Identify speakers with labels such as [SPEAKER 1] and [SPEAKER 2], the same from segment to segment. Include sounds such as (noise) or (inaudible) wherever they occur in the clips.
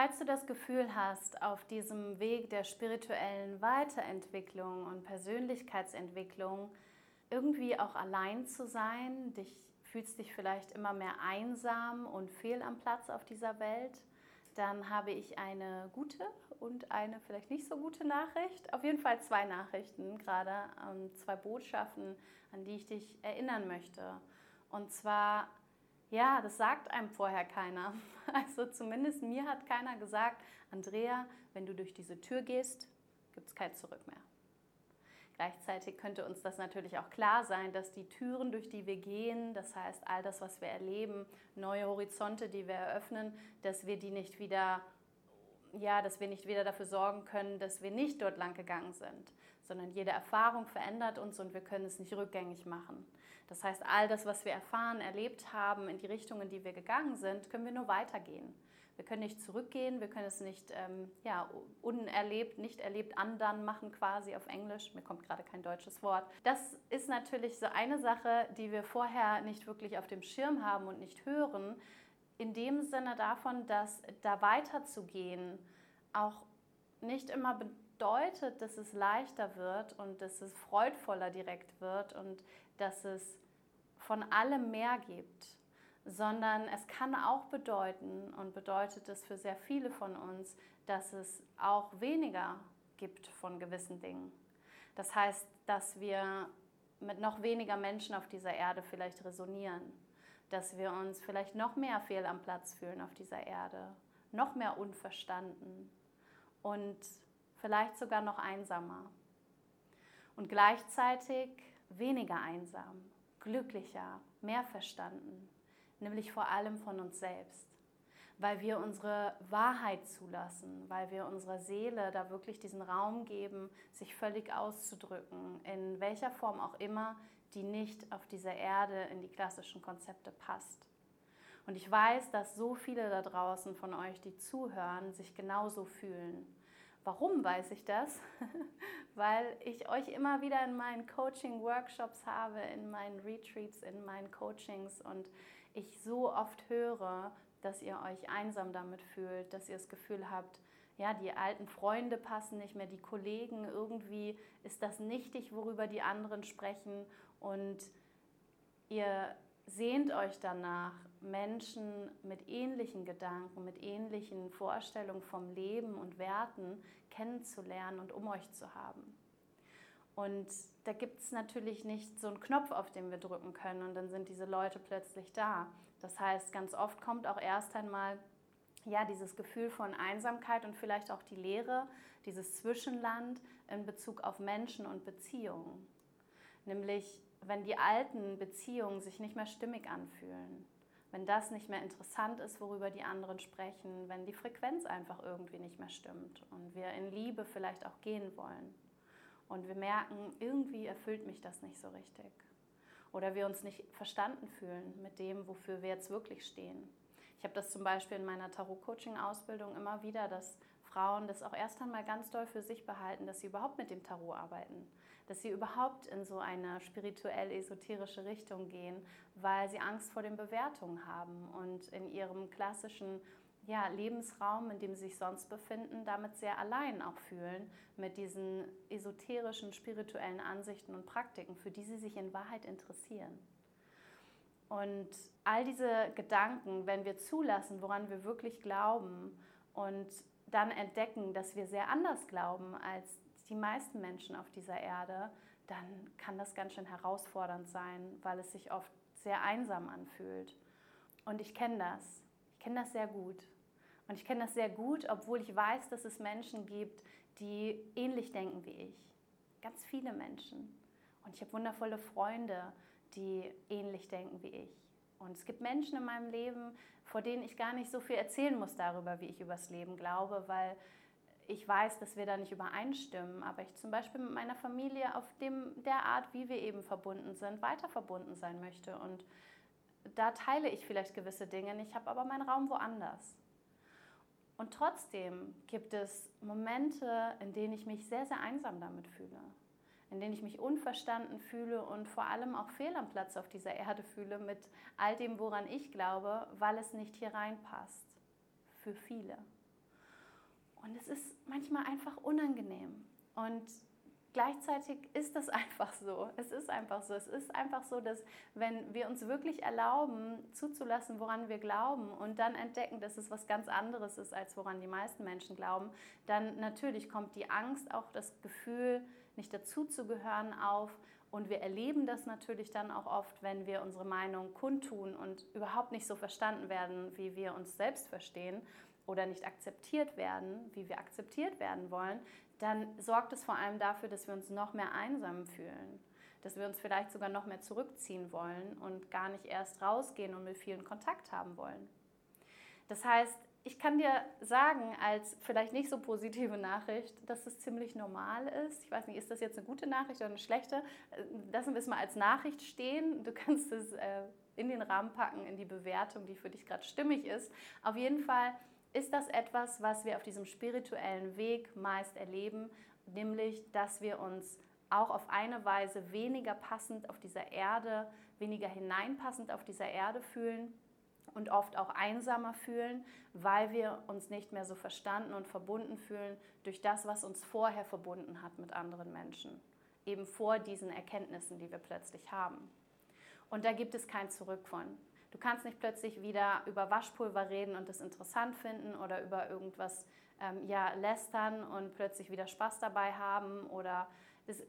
[SPEAKER 1] Falls du das Gefühl hast, auf diesem Weg der spirituellen Weiterentwicklung und Persönlichkeitsentwicklung irgendwie auch allein zu sein, dich fühlst dich vielleicht immer mehr einsam und fehl am Platz auf dieser Welt, dann habe ich eine gute und eine vielleicht nicht so gute Nachricht. Auf jeden Fall zwei Nachrichten, gerade ähm, zwei Botschaften, an die ich dich erinnern möchte. Und zwar, ja, das sagt einem vorher keiner. (laughs) Also zumindest mir hat keiner gesagt, Andrea, wenn du durch diese Tür gehst, gibt es kein Zurück mehr. Gleichzeitig könnte uns das natürlich auch klar sein, dass die Türen, durch die wir gehen, das heißt all das, was wir erleben, neue Horizonte, die wir eröffnen, dass wir die nicht wieder ja, dass wir nicht wieder dafür sorgen können, dass wir nicht dort lang gegangen sind, sondern jede Erfahrung verändert uns und wir können es nicht rückgängig machen. Das heißt, all das, was wir erfahren, erlebt haben, in die Richtung, in die wir gegangen sind, können wir nur weitergehen. Wir können nicht zurückgehen, wir können es nicht ähm, ja, unerlebt, nicht erlebt andern machen quasi auf Englisch. Mir kommt gerade kein deutsches Wort. Das ist natürlich so eine Sache, die wir vorher nicht wirklich auf dem Schirm haben und nicht hören. In dem Sinne davon, dass da weiterzugehen auch nicht immer bedeutet, dass es leichter wird und dass es freudvoller direkt wird und dass es von allem mehr gibt sondern es kann auch bedeuten und bedeutet es für sehr viele von uns, dass es auch weniger gibt von gewissen Dingen. Das heißt, dass wir mit noch weniger Menschen auf dieser Erde vielleicht resonieren, dass wir uns vielleicht noch mehr fehl am Platz fühlen auf dieser Erde, noch mehr unverstanden und vielleicht sogar noch einsamer. Und gleichzeitig weniger einsam, glücklicher, mehr verstanden nämlich vor allem von uns selbst, weil wir unsere Wahrheit zulassen, weil wir unserer Seele da wirklich diesen Raum geben, sich völlig auszudrücken, in welcher Form auch immer, die nicht auf dieser Erde in die klassischen Konzepte passt. Und ich weiß, dass so viele da draußen von euch, die zuhören, sich genauso fühlen. Warum weiß ich das? (laughs) Weil ich euch immer wieder in meinen Coaching-Workshops habe, in meinen Retreats, in meinen Coachings und ich so oft höre, dass ihr euch einsam damit fühlt, dass ihr das Gefühl habt, ja, die alten Freunde passen nicht mehr, die Kollegen, irgendwie ist das nichtig, worüber die anderen sprechen und ihr sehnt euch danach, Menschen mit ähnlichen Gedanken, mit ähnlichen Vorstellungen vom Leben und Werten kennenzulernen und um euch zu haben. Und da gibt es natürlich nicht so einen Knopf, auf den wir drücken können und dann sind diese Leute plötzlich da. Das heißt, ganz oft kommt auch erst einmal ja, dieses Gefühl von Einsamkeit und vielleicht auch die Leere, dieses Zwischenland in Bezug auf Menschen und Beziehungen. Nämlich, wenn die alten Beziehungen sich nicht mehr stimmig anfühlen, wenn das nicht mehr interessant ist, worüber die anderen sprechen, wenn die Frequenz einfach irgendwie nicht mehr stimmt und wir in Liebe vielleicht auch gehen wollen und wir merken, irgendwie erfüllt mich das nicht so richtig. Oder wir uns nicht verstanden fühlen mit dem, wofür wir jetzt wirklich stehen. Ich habe das zum Beispiel in meiner Tarot-Coaching-Ausbildung immer wieder, dass Frauen das auch erst einmal ganz doll für sich behalten, dass sie überhaupt mit dem Tarot arbeiten, dass sie überhaupt in so eine spirituell-esoterische Richtung gehen, weil sie Angst vor den Bewertungen haben und in ihrem klassischen ja, Lebensraum, in dem sie sich sonst befinden, damit sehr allein auch fühlen mit diesen esoterischen, spirituellen Ansichten und Praktiken, für die sie sich in Wahrheit interessieren. Und all diese Gedanken, wenn wir zulassen, woran wir wirklich glauben und dann entdecken, dass wir sehr anders glauben als die meisten Menschen auf dieser Erde, dann kann das ganz schön herausfordernd sein, weil es sich oft sehr einsam anfühlt. Und ich kenne das. Ich kenne das sehr gut. Und ich kenne das sehr gut, obwohl ich weiß, dass es Menschen gibt, die ähnlich denken wie ich. Ganz viele Menschen. Und ich habe wundervolle Freunde, die ähnlich denken wie ich. Und es gibt Menschen in meinem Leben, vor denen ich gar nicht so viel erzählen muss darüber, wie ich übers Leben glaube, weil ich weiß, dass wir da nicht übereinstimmen, aber ich zum Beispiel mit meiner Familie auf dem, der Art, wie wir eben verbunden sind, weiter verbunden sein möchte. Und da teile ich vielleicht gewisse Dinge, ich habe aber meinen Raum woanders. Und trotzdem gibt es Momente, in denen ich mich sehr, sehr einsam damit fühle, in denen ich mich unverstanden fühle und vor allem auch fehl am Platz auf dieser Erde fühle mit all dem, woran ich glaube, weil es nicht hier reinpasst. Für viele. Und es ist manchmal einfach unangenehm. Und gleichzeitig ist das (laughs) einfach so. Es ist einfach so. Es ist einfach so, dass wenn wir uns wirklich erlauben, zuzulassen, woran wir glauben und dann entdecken, dass es was ganz anderes ist, als woran die meisten Menschen glauben, dann natürlich kommt die Angst, auch das Gefühl, nicht dazuzugehören auf. Und wir erleben das natürlich dann auch oft, wenn wir unsere Meinung kundtun und überhaupt nicht so verstanden werden, wie wir uns selbst verstehen oder nicht akzeptiert werden, wie wir akzeptiert werden wollen, dann sorgt es vor allem dafür, dass wir uns noch mehr einsam fühlen, dass wir uns vielleicht sogar noch mehr zurückziehen wollen und gar nicht erst rausgehen und mit vielen Kontakt haben wollen. Das heißt, ich kann dir sagen, als vielleicht nicht so positive Nachricht, dass es ziemlich normal ist. Ich weiß nicht, ist das jetzt eine gute Nachricht oder eine schlechte? Lassen wir es mal als Nachricht stehen. Du kannst es äh, in den Rahmen packen, in die Bewertung, die für dich gerade stimmig ist. Auf jeden Fall ist das etwas, was wir auf diesem spirituellen Weg meist erleben, nämlich dass wir uns auch auf eine Weise weniger passend auf dieser Erde, weniger hineinpassend auf dieser Erde fühlen und oft auch einsamer fühlen, weil wir uns nicht mehr so verstanden und verbunden fühlen durch das, was uns vorher verbunden hat mit anderen Menschen, eben vor diesen Erkenntnissen, die wir plötzlich haben. Und da gibt es kein Zurück von. Du kannst nicht plötzlich wieder über Waschpulver reden und das interessant finden oder über irgendwas ähm, ja, lästern und plötzlich wieder Spaß dabei haben oder das,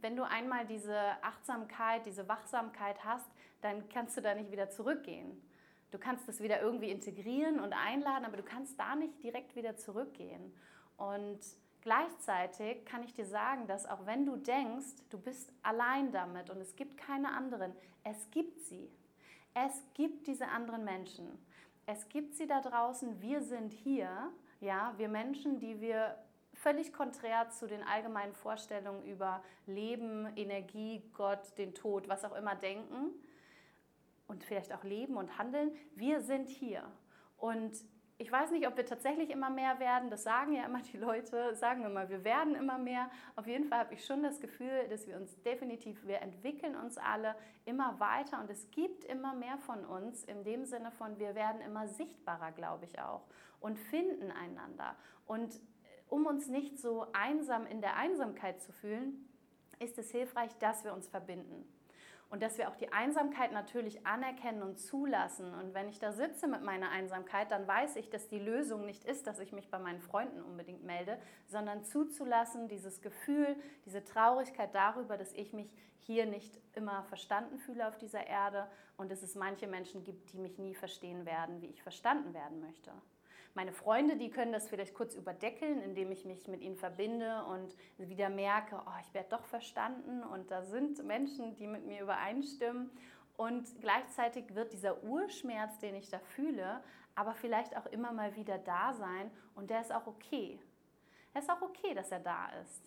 [SPEAKER 1] wenn du einmal diese Achtsamkeit, diese Wachsamkeit hast, dann kannst du da nicht wieder zurückgehen. Du kannst das wieder irgendwie integrieren und einladen, aber du kannst da nicht direkt wieder zurückgehen. Und gleichzeitig kann ich dir sagen, dass auch wenn du denkst, du bist allein damit und es gibt keine anderen, es gibt sie. Es gibt diese anderen Menschen. Es gibt sie da draußen. Wir sind hier. Ja, wir Menschen, die wir völlig konträr zu den allgemeinen Vorstellungen über Leben, Energie, Gott, den Tod, was auch immer denken und vielleicht auch leben und handeln. Wir sind hier. Und ich weiß nicht, ob wir tatsächlich immer mehr werden. Das sagen ja immer die Leute, sagen immer, wir werden immer mehr. Auf jeden Fall habe ich schon das Gefühl, dass wir uns definitiv, wir entwickeln uns alle immer weiter und es gibt immer mehr von uns in dem Sinne von, wir werden immer sichtbarer, glaube ich auch, und finden einander. Und äh, um uns nicht so einsam in der Einsamkeit zu fühlen, ist es hilfreich, dass wir uns verbinden. Und dass wir auch die Einsamkeit natürlich anerkennen und zulassen. Und wenn ich da sitze mit meiner Einsamkeit, dann weiß ich, dass die Lösung nicht ist, dass ich mich bei meinen Freunden unbedingt melde, sondern zuzulassen, dieses Gefühl, diese Traurigkeit darüber, dass ich mich hier nicht immer verstanden fühle auf dieser Erde und dass es manche Menschen gibt, die mich nie verstehen werden, wie ich verstanden werden möchte. Meine Freunde, die können das vielleicht kurz überdeckeln, indem ich mich mit ihnen verbinde und wieder merke, oh, ich werde doch verstanden und da sind Menschen, die mit mir übereinstimmen. Und gleichzeitig wird dieser Urschmerz, den ich da fühle, aber vielleicht auch immer mal wieder da sein und der ist auch okay. Es ist auch okay, dass er da ist.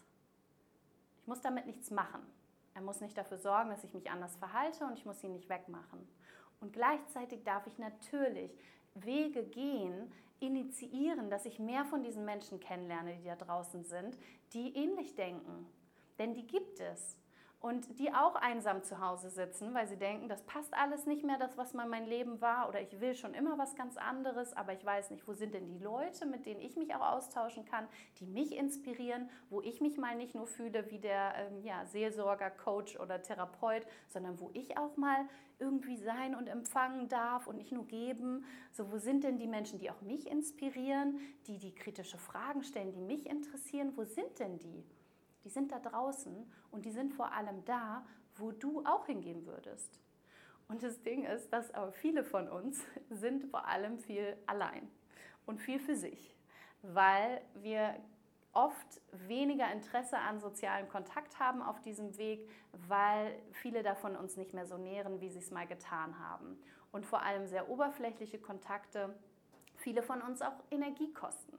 [SPEAKER 1] Ich muss damit nichts machen. Er muss nicht dafür sorgen, dass ich mich anders verhalte und ich muss ihn nicht wegmachen. Und gleichzeitig darf ich natürlich Wege gehen, initiieren, dass ich mehr von diesen Menschen kennenlerne, die da draußen sind, die ähnlich denken. Denn die gibt es. Und die auch einsam zu Hause sitzen, weil sie denken, das passt alles nicht mehr, das, was mal mein Leben war, oder ich will schon immer was ganz anderes, aber ich weiß nicht, wo sind denn die Leute, mit denen ich mich auch austauschen kann, die mich inspirieren, wo ich mich mal nicht nur fühle wie der ähm, ja, Seelsorger, Coach oder Therapeut, sondern wo ich auch mal irgendwie sein und empfangen darf und nicht nur geben. So, wo sind denn die Menschen, die auch mich inspirieren, die die kritische Fragen stellen, die mich interessieren? Wo sind denn die? Die sind da draußen und die sind vor allem da, wo du auch hingehen würdest. Und das Ding ist, dass aber viele von uns (laughs) sind vor allem viel allein und viel für sich, weil wir oft weniger Interesse an sozialen Kontakt haben auf diesem Weg, weil viele davon uns nicht mehr so nähren, wie sie es mal getan haben. Und vor allem sehr oberflächliche Kontakte viele von uns auch Energie kosten.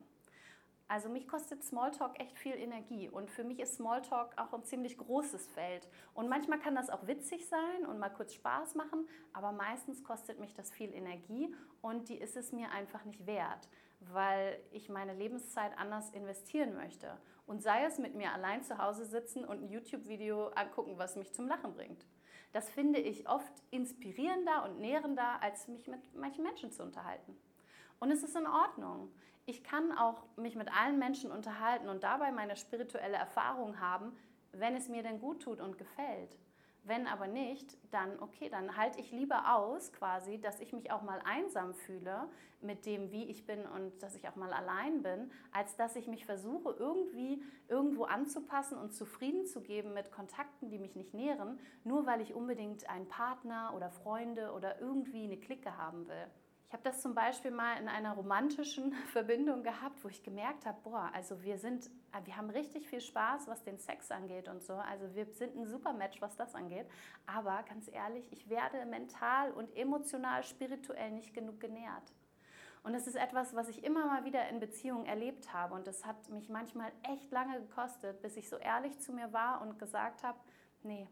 [SPEAKER 1] Also mich kostet Smalltalk echt viel Energie und für mich ist Smalltalk auch ein ziemlich großes Feld. Und manchmal kann das auch witzig sein und mal kurz Spaß machen, aber meistens kostet mich das viel Energie und die ist es mir einfach nicht wert weil ich meine Lebenszeit anders investieren möchte. Und sei es mit mir allein zu Hause sitzen und ein YouTube-Video angucken, was mich zum Lachen bringt. Das finde ich oft inspirierender und nährender, als mich mit manchen Menschen zu unterhalten. Und es ist in Ordnung. Ich kann auch mich mit allen Menschen unterhalten und dabei meine spirituelle Erfahrung haben, wenn es mir denn gut tut und gefällt. Wenn aber nicht, dann okay, dann halte ich lieber aus, quasi, dass ich mich auch mal einsam fühle mit dem, wie ich bin und dass ich auch mal allein bin, als dass ich mich versuche, irgendwie irgendwo anzupassen und zufrieden zu geben mit Kontakten, die mich nicht nähren, nur weil ich unbedingt einen Partner oder Freunde oder irgendwie eine Clique haben will. Habe das zum Beispiel mal in einer romantischen (laughs) Verbindung gehabt, wo ich gemerkt habe, boah, also wir sind, äh, wir haben richtig viel Spaß, was den Sex angeht und so. Also wir sind ein super Match, was das angeht. Aber ganz ehrlich, ich werde mental und emotional, spirituell nicht genug genährt. Und das ist etwas, was ich immer mal wieder in Beziehungen erlebt habe. Und das hat mich manchmal echt lange gekostet, bis ich so ehrlich zu mir war und gesagt habe, nee,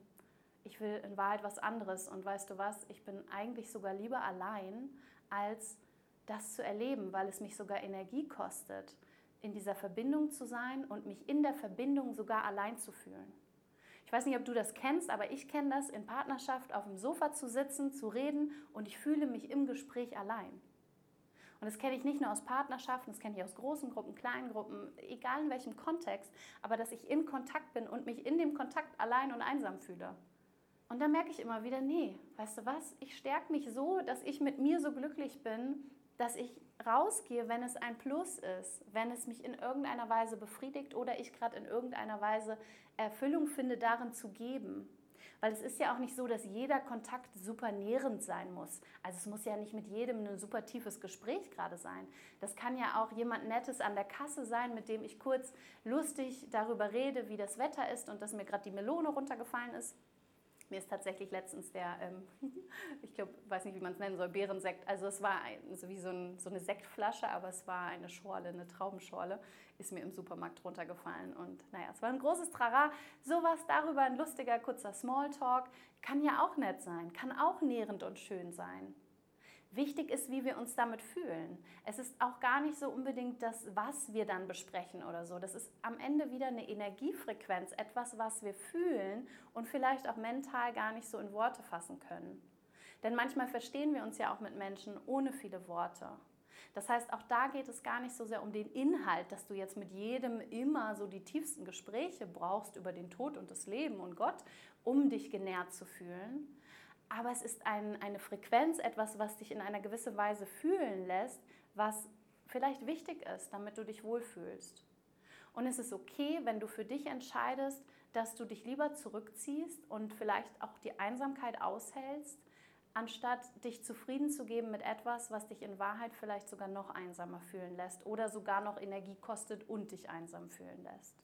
[SPEAKER 1] ich will in Wahrheit was anderes. Und weißt du was, ich bin eigentlich sogar lieber allein, als das zu erleben, weil es mich sogar Energie kostet, in dieser Verbindung zu sein und mich in der Verbindung sogar allein zu fühlen. Ich weiß nicht, ob du das kennst, aber ich kenne das, in Partnerschaft auf dem Sofa zu sitzen, zu reden und ich fühle mich im Gespräch allein. Und das kenne ich nicht nur aus Partnerschaften, das kenne ich aus großen Gruppen, kleinen Gruppen, egal in welchem Kontext, aber dass ich in Kontakt bin und mich in dem Kontakt allein und einsam fühle. Und dann merke ich immer wieder, nee, weißt du was, ich stärke mich so, dass ich mit mir so glücklich bin, dass ich rausgehe, wenn es ein Plus ist, wenn es mich in irgendeiner Weise befriedigt oder ich gerade in irgendeiner Weise Erfüllung finde, darin zu geben. Weil es ist ja auch nicht so, dass jeder Kontakt super nährend sein muss. Also es muss ja nicht mit jedem ein super tiefes Gespräch gerade sein. Das kann ja auch jemand Nettes an der Kasse sein, mit dem ich kurz lustig darüber rede, wie das Wetter ist und dass mir gerade die Melone runtergefallen ist. Mir ist tatsächlich letztens der, ähm, (laughs) ich glaube, weiß nicht, wie man es nennen soll, Beerensekt. Also es war ein, so wie so, ein, so, eine Sektflasche, aber es war eine Schorle, eine Traubenschorle, ist mir im Supermarkt runtergefallen. Und naja, es war ein großes Trara. Sowas darüber, ein lustiger, kurzer Smalltalk, kann ja auch nett sein, kann auch nährend und schön sein. Wichtig ist, wie wir uns damit fühlen. Es ist auch gar nicht so unbedingt das, was wir dann besprechen oder so. Das ist am Ende wieder eine Energiefrequenz, etwas, was wir fühlen und vielleicht auch mental gar nicht so in Worte fassen können. Denn manchmal verstehen wir uns ja auch mit Menschen ohne viele Worte. Das heißt, auch da geht es gar nicht so sehr um den Inhalt, dass du jetzt mit jedem immer so die tiefsten Gespräche brauchst über den Tod und das Leben und Gott, um dich genährt zu fühlen, aber es ist ein, eine Frequenz, etwas, was dich in einer gewissen Weise fühlen lässt, was vielleicht wichtig ist, damit du dich wohlfühlst. Und es ist okay, wenn du für dich entscheidest, dass du dich lieber zurückziehst und vielleicht auch die Einsamkeit aushältst, anstatt dich zufrieden zu geben mit etwas, was dich in Wahrheit vielleicht sogar noch einsamer fühlen lässt oder sogar noch Energie kostet und dich einsam fühlen lässt.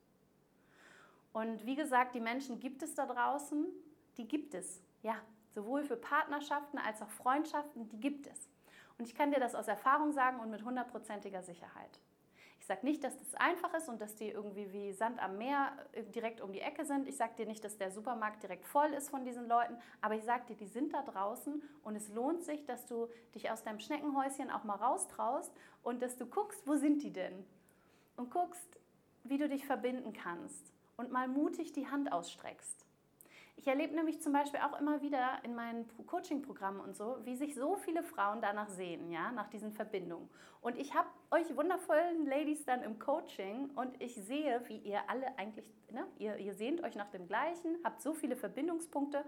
[SPEAKER 1] Und wie gesagt, die Menschen gibt es da draußen, die gibt es. Ja, sowohl für Partnerschaften als auch Freundschaften, die gibt es. Und ich kann dir das aus Erfahrung sagen und mit hundertprozentiger Sicherheit. Ich sage nicht, dass das einfach ist und dass die irgendwie wie Sand am Meer äh, direkt um die Ecke sind. Ich sage dir nicht, dass der Supermarkt direkt voll ist von diesen Leuten, aber ich sage dir, die sind da draußen und es lohnt sich, dass du dich aus deinem Schneckenhäuschen auch mal raustraust und dass du guckst, wo sind die denn? Und guckst, wie du dich verbinden kannst und mal mutig die Hand ausstreckst. Ich erlebe nämlich zum Beispiel auch immer wieder in meinen Coaching-Programmen und so, wie sich so viele Frauen danach sehen, ja, nach diesen Verbindungen. Und ich habe euch wundervollen Ladies dann im Coaching und ich sehe, wie ihr alle eigentlich, ne, ihr, ihr sehnt euch nach dem Gleichen, habt so viele Verbindungspunkte,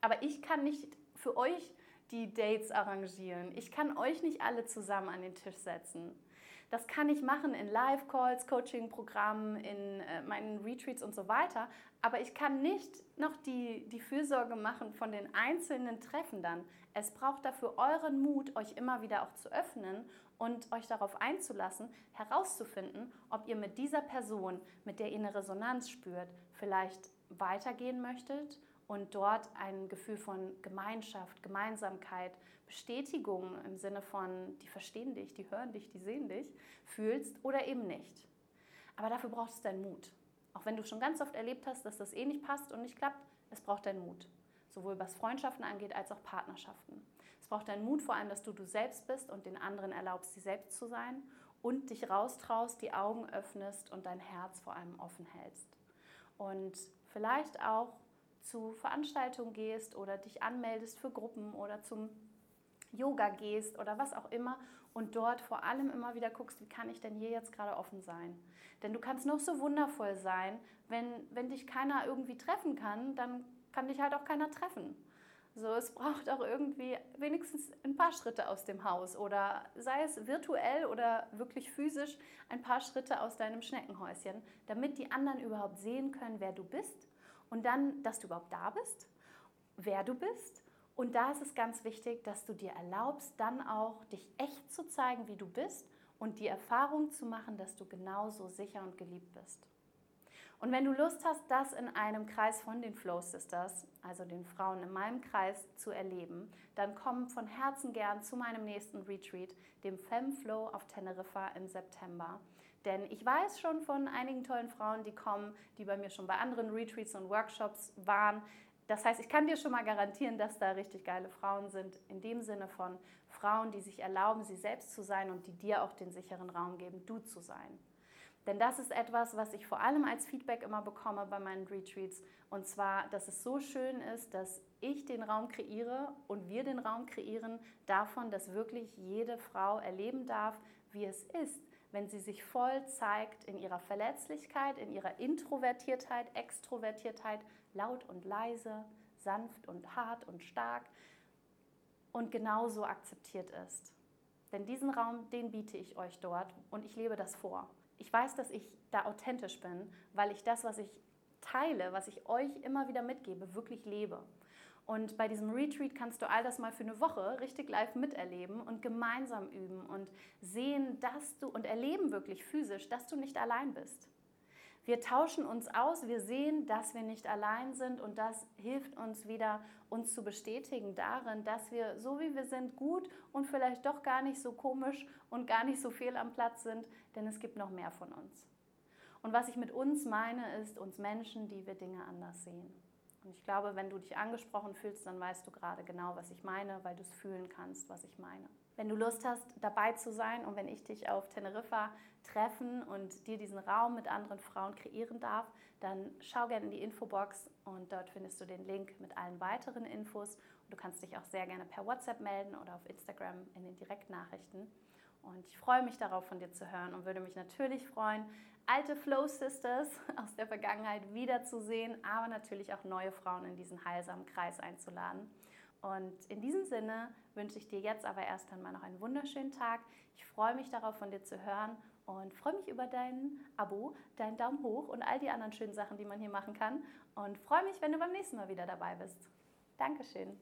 [SPEAKER 1] aber ich kann nicht für euch die Dates arrangieren. Ich kann euch nicht alle zusammen an den Tisch setzen. Das kann ich machen in Live-Calls, Coaching-Programmen, in äh, meinen Retreats und so weiter. Aber ich kann nicht noch die, die Fürsorge machen von den einzelnen Treffen dann. Es braucht dafür euren Mut, euch immer wieder auch zu öffnen und euch darauf einzulassen, herauszufinden, ob ihr mit dieser Person, mit der ihr eine Resonanz spürt, vielleicht weitergehen möchtet und dort ein Gefühl von Gemeinschaft, Gemeinsamkeit, Bestätigung im Sinne von, die verstehen dich, die hören dich, die sehen dich, fühlst oder eben nicht. Aber dafür brauchst du deinen Mut. Auch wenn du schon ganz oft erlebt hast, dass das eh nicht passt und nicht klappt, es braucht deinen Mut. Sowohl was Freundschaften angeht als auch Partnerschaften. Es braucht deinen Mut vor allem, dass du du selbst bist und den anderen erlaubst, sie selbst zu sein und dich raustraust, die Augen öffnest und dein Herz vor allem offen hältst. Und vielleicht auch zu Veranstaltungen gehst oder dich anmeldest für Gruppen oder zum Yoga gehst oder was auch immer und dort vor allem immer wieder guckst, wie kann ich denn hier jetzt gerade offen sein? Denn du kannst noch so wundervoll sein, wenn, wenn dich keiner irgendwie treffen kann, dann kann dich halt auch keiner treffen. So, es braucht auch irgendwie wenigstens ein paar Schritte aus dem Haus oder sei es virtuell oder wirklich physisch ein paar Schritte aus deinem Schneckenhäuschen, damit die anderen überhaupt sehen können, wer du bist und dann, dass du überhaupt da bist, wer du bist. Und da ist es ganz wichtig, dass du dir erlaubst, dann auch dich echt zu zeigen, wie du bist und die Erfahrung zu machen, dass du genauso sicher und geliebt bist. Und wenn du Lust hast, das in einem Kreis von den Flow Sisters, also den Frauen in meinem Kreis, zu erleben, dann komm von Herzen gern zu meinem nächsten Retreat, dem Fem Flow auf Teneriffa im September. Denn ich weiß schon von einigen tollen Frauen, die kommen, die bei mir schon bei anderen Retreats und Workshops waren. Das heißt, ich kann dir schon mal garantieren, dass da richtig geile Frauen sind, in dem Sinne von Frauen, die sich erlauben, sie selbst zu sein und die dir auch den sicheren Raum geben, du zu sein. Denn das ist etwas, was ich vor allem als Feedback immer bekomme bei meinen Retreats. Und zwar, dass es so schön ist, dass ich den Raum kreiere und wir den Raum kreieren davon, dass wirklich jede Frau erleben darf, wie es ist, wenn sie sich voll zeigt in ihrer Verletzlichkeit, in ihrer Introvertiertheit, Extrovertiertheit, laut und leise, sanft und hart und stark und genauso akzeptiert ist. Denn diesen Raum, den biete ich euch dort und ich lebe das vor ich weiß, dass ich da authentisch bin, weil ich das, was ich teile, was ich euch immer wieder mitgebe, wirklich lebe. Und bei diesem Retreat kannst du all das mal für eine Woche richtig live miterleben und gemeinsam üben und sehen, dass du und erleben wirklich physisch, dass du nicht allein bist. Wir tauschen uns aus, wir sehen, dass wir nicht allein sind und das hilft uns wieder, uns zu bestätigen darin, dass wir so wie wir sind gut und vielleicht doch gar nicht so komisch und gar nicht so fehl am Platz sind, denn es gibt noch mehr von uns. Und was ich mit uns meine, ist uns Menschen, die wir Dinge anders sehen. Und ich glaube, wenn du dich angesprochen fühlst, dann weißt du gerade genau, was ich meine, weil du es fühlen kannst, was ich meine. Wenn du Lust hast, dabei zu sein und wenn ich dich auf Teneriffa treffen und dir diesen Raum mit anderen Frauen kreieren darf, dann schau gerne in die Infobox und dort findest du den Link mit allen weiteren Infos. Und du kannst dich auch sehr gerne per WhatsApp melden oder auf Instagram in den Direktnachrichten. Und ich freue mich darauf, von dir zu hören und würde mich natürlich freuen, alte Flow Sisters (laughs) aus der Vergangenheit wiederzusehen, aber natürlich auch neue Frauen in diesen heilsamen Kreis einzuladen. Und in diesem Sinne wünsche ich dir jetzt aber erst einmal noch einen wunderschönen Tag. Ich freue mich darauf, von dir zu hören und freue mich über dein Abo, deinen Daumen hoch und all die anderen schönen Sachen, die man hier machen kann. Und freue mich, wenn du beim nächsten Mal wieder dabei bist. Dankeschön.